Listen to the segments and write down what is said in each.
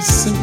Ooh.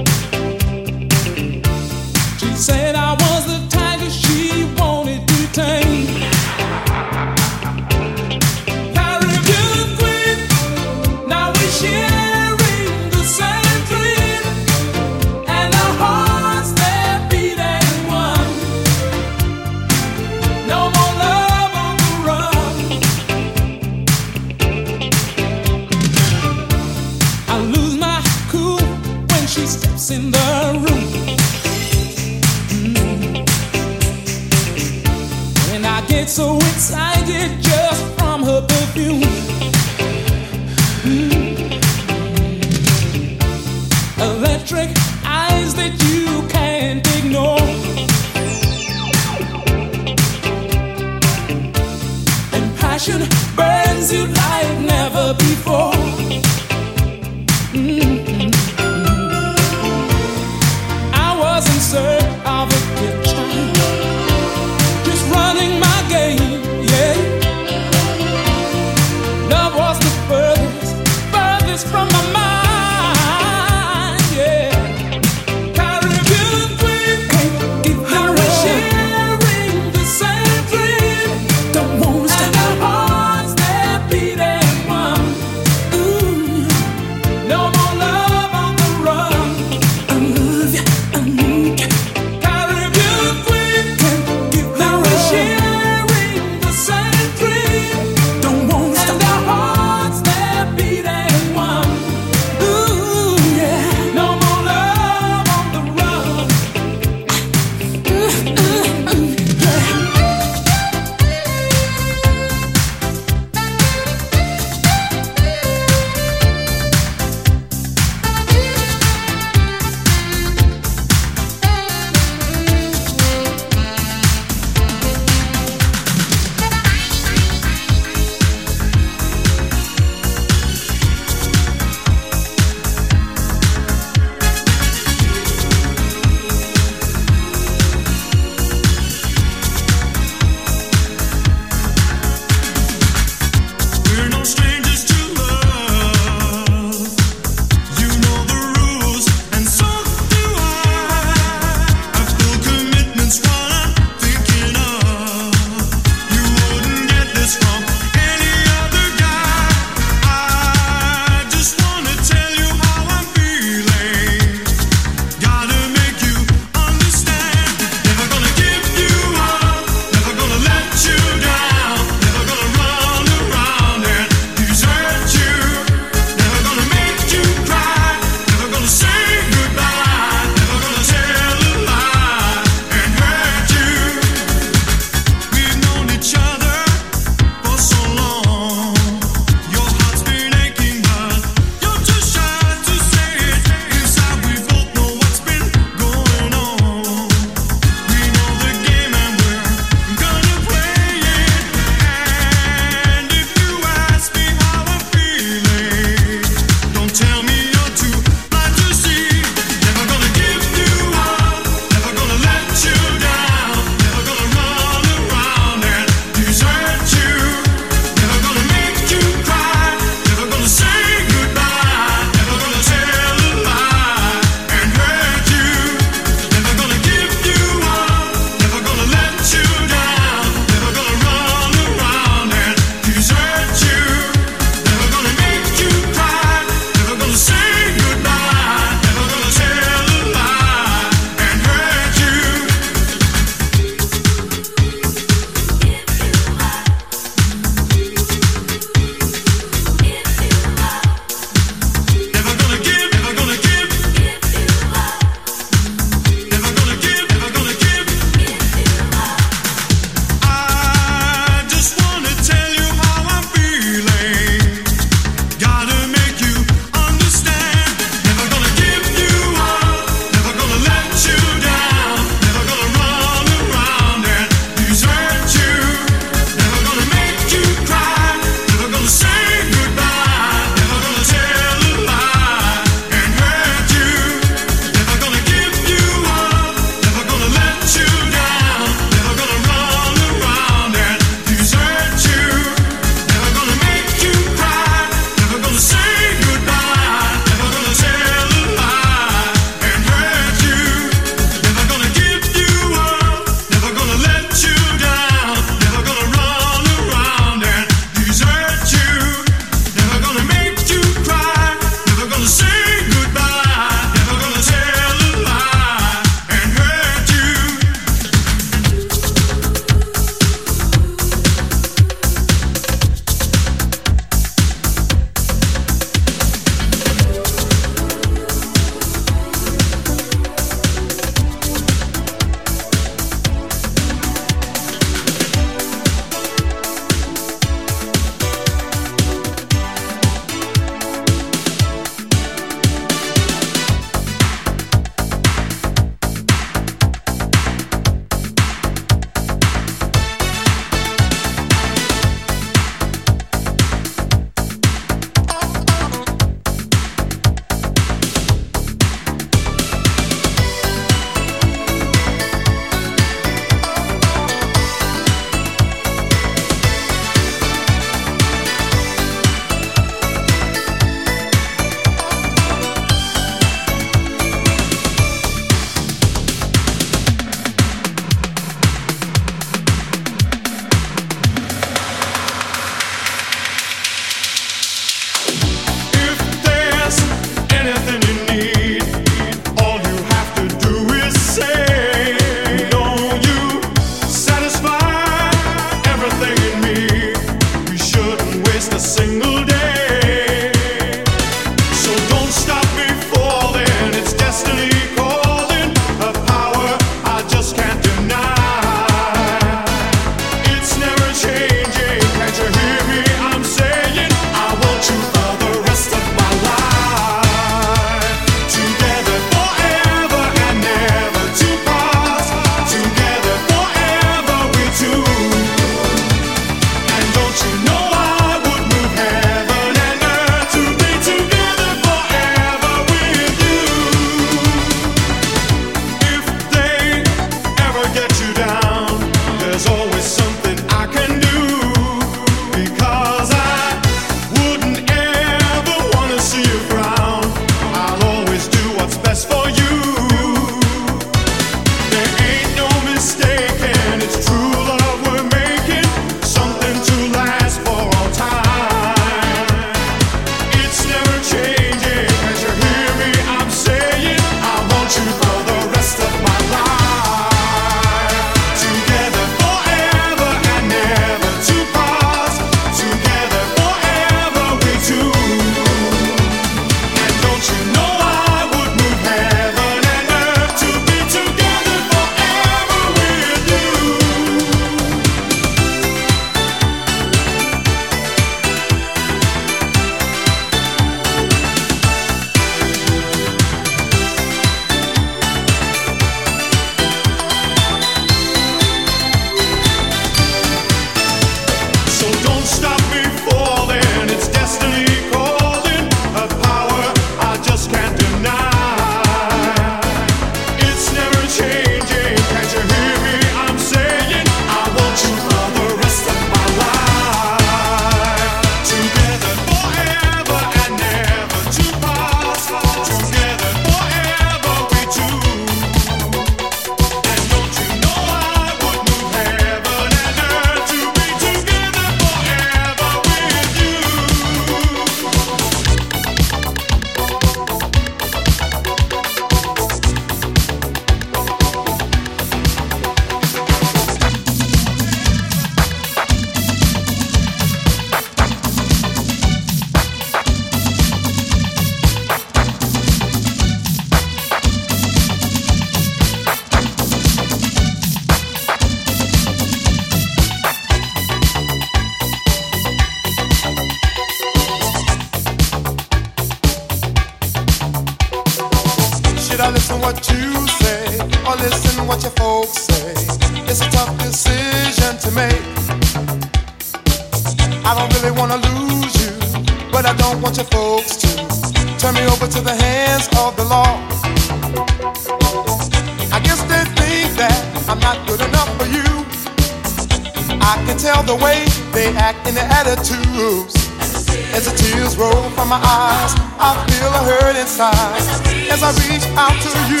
Inside. As I reach out to you,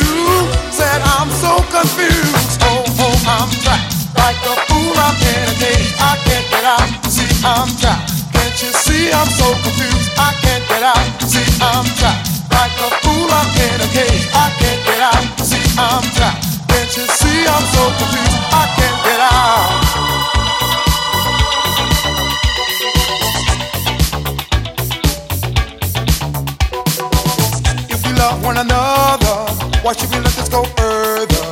said I'm so confused. Oh, oh, I'm trapped like a fool. I'm in a cage. I can't get out. See, I'm trapped. Can't you see I'm so confused? I can't get out. See, I'm trapped like a fool. I'm in a cage. I can't get out. See, I'm trapped. Can't you see I'm so confused? I can't get out. Love one another. Why should we let this go further?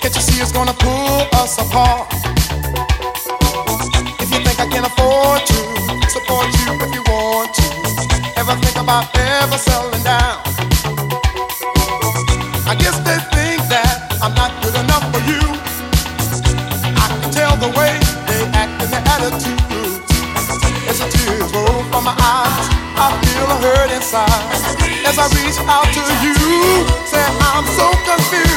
Can't you see it's gonna pull us apart? If you think I can afford to support you if you want to, ever think about ever settling down? I guess they think that I'm not good enough for you. I can tell the way they act and their attitudes. As the tears roll from my eyes, I feel a hurt inside as I reach out to you. Say I'm so confused.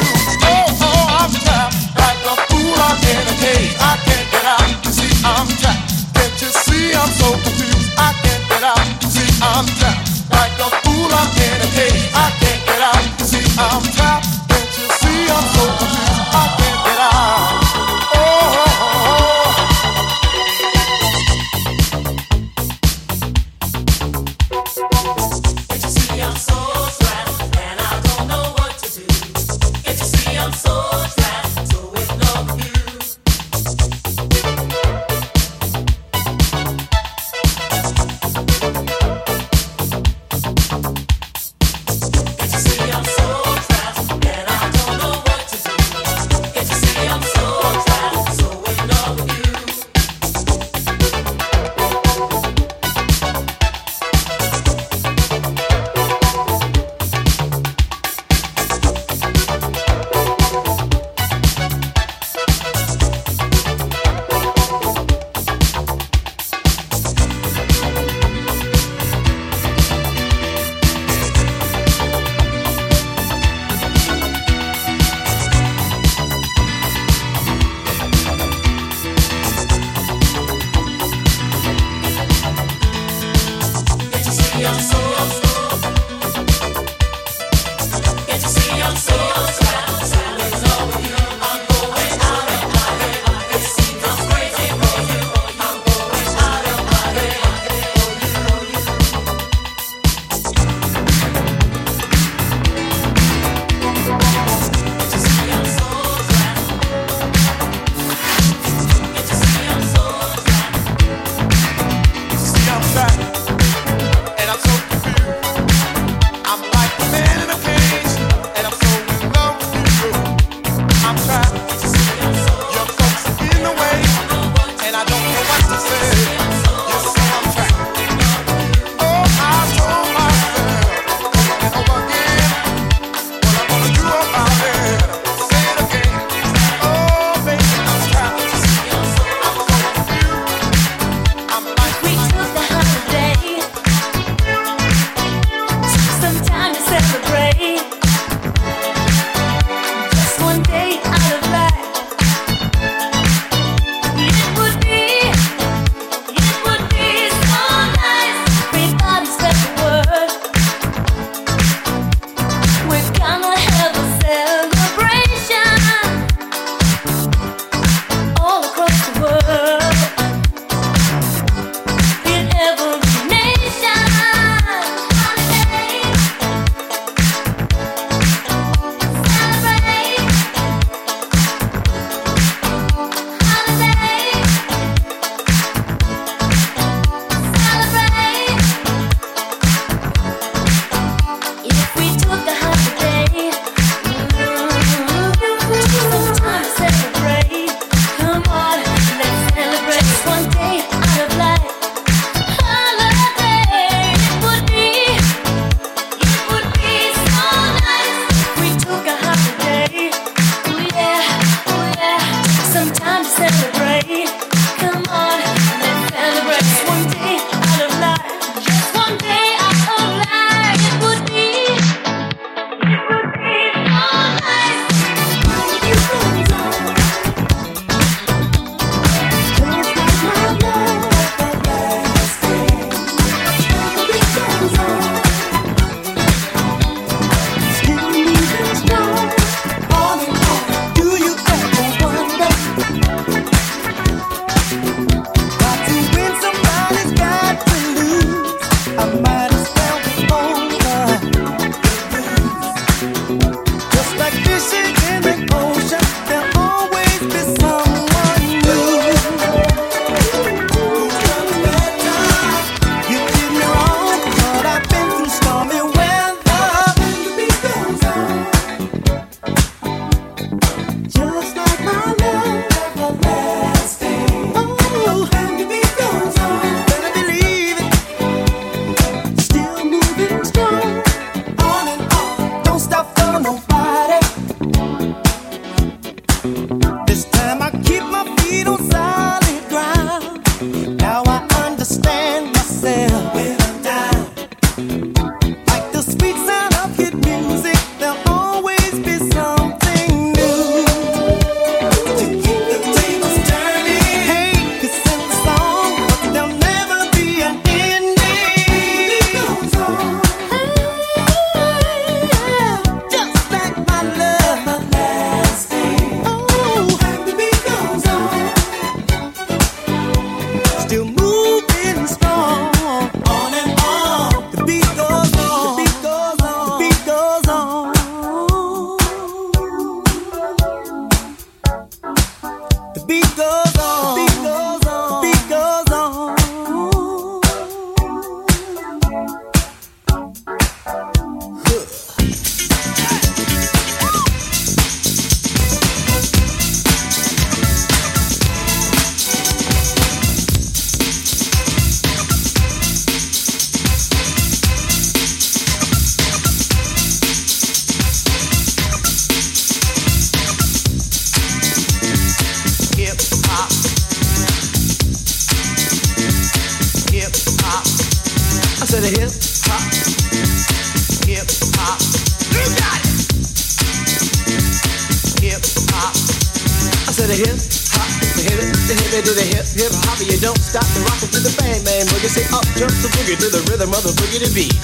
Bang. Say up jump the boogie to the rhythm of the boogie to beat.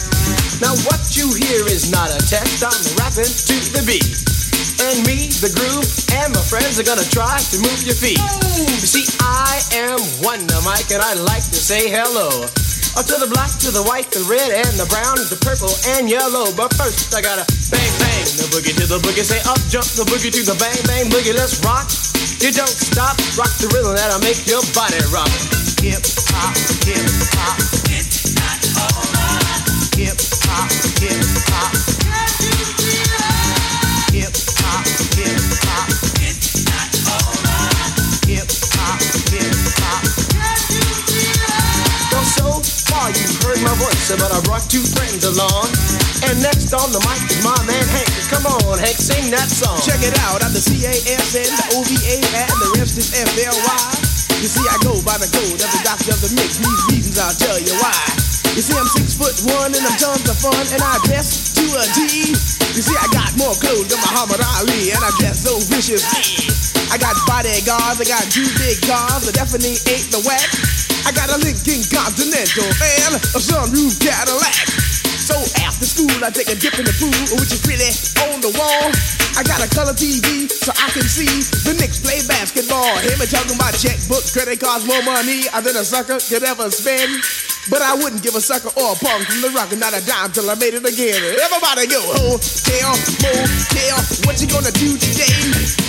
Now what you hear is not a test. I'm rapping to the beat. And me, the groove, and my friends are gonna try to move your feet. You see, I am Wonder Mike, and I like to say hello. Uh, to the black, to the white, the red, and the brown, the purple, and yellow. But first, I gotta bang, bang, the boogie to the boogie. Say up, jump the boogie to the bang, bang, boogie. Let's rock. You don't stop, rock the rhythm that'll make your body rock. Hip hop, hip hop. It's not over. Hip hop, hip hop. Hip hop, hip hop. It's not over. Hip hop, hip hop. Well, so far you've heard my voice, but I brought two friends along. And next on the mic is my man Hank. Come on, Hank, sing that song. Check it out, I'm the C-A-S-N, the O-V-A, and the rest is F-L-Y. You see, I go by the code of the doctor of the mix. These reasons I'll tell you why. You see, I'm six foot one and I'm tons of fun and I dress to a T. You see, I got more clothes than Muhammad Ali and I dress so viciously. I got bodyguards, I got two big cars, I definitely ain't the whack. I got a Lincoln Continental and a sunroof Cadillac. So after school, I take a dip in the pool, which is really on the wall. I got a color TV so I can see the Knicks play basketball. Him and talking about checkbook, credit cards, more money than a sucker could ever spend. But I wouldn't give a sucker or a punk from the rock and not a dime till I made it again. Everybody go, hotel, motel, what you gonna do today?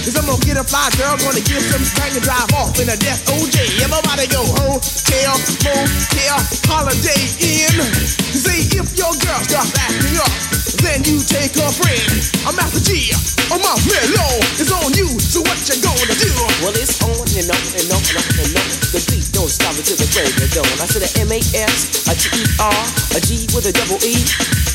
Cause I'm gonna get a fly girl, gonna get some spank and drive off in a death OJ. Everybody go, hotel, motel, Holiday Inn. See if your girl starts acting up, then you take her friend. I'm Master Gee, I'm off Mellow, it's on you, so what you gonna do? Well, it's on and on and on and on and on. The beat don't stop until the break of dawn. I said a G-E-R, a G with a double E.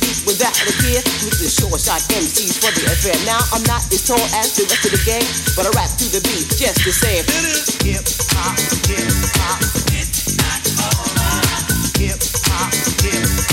beat without a. With the short shot MCs for the affair. Now I'm not as tall as the rest of the gang, but I rap to the beat just the same. Hip hop, hip hop. It's not over. Hip hop, hip hop.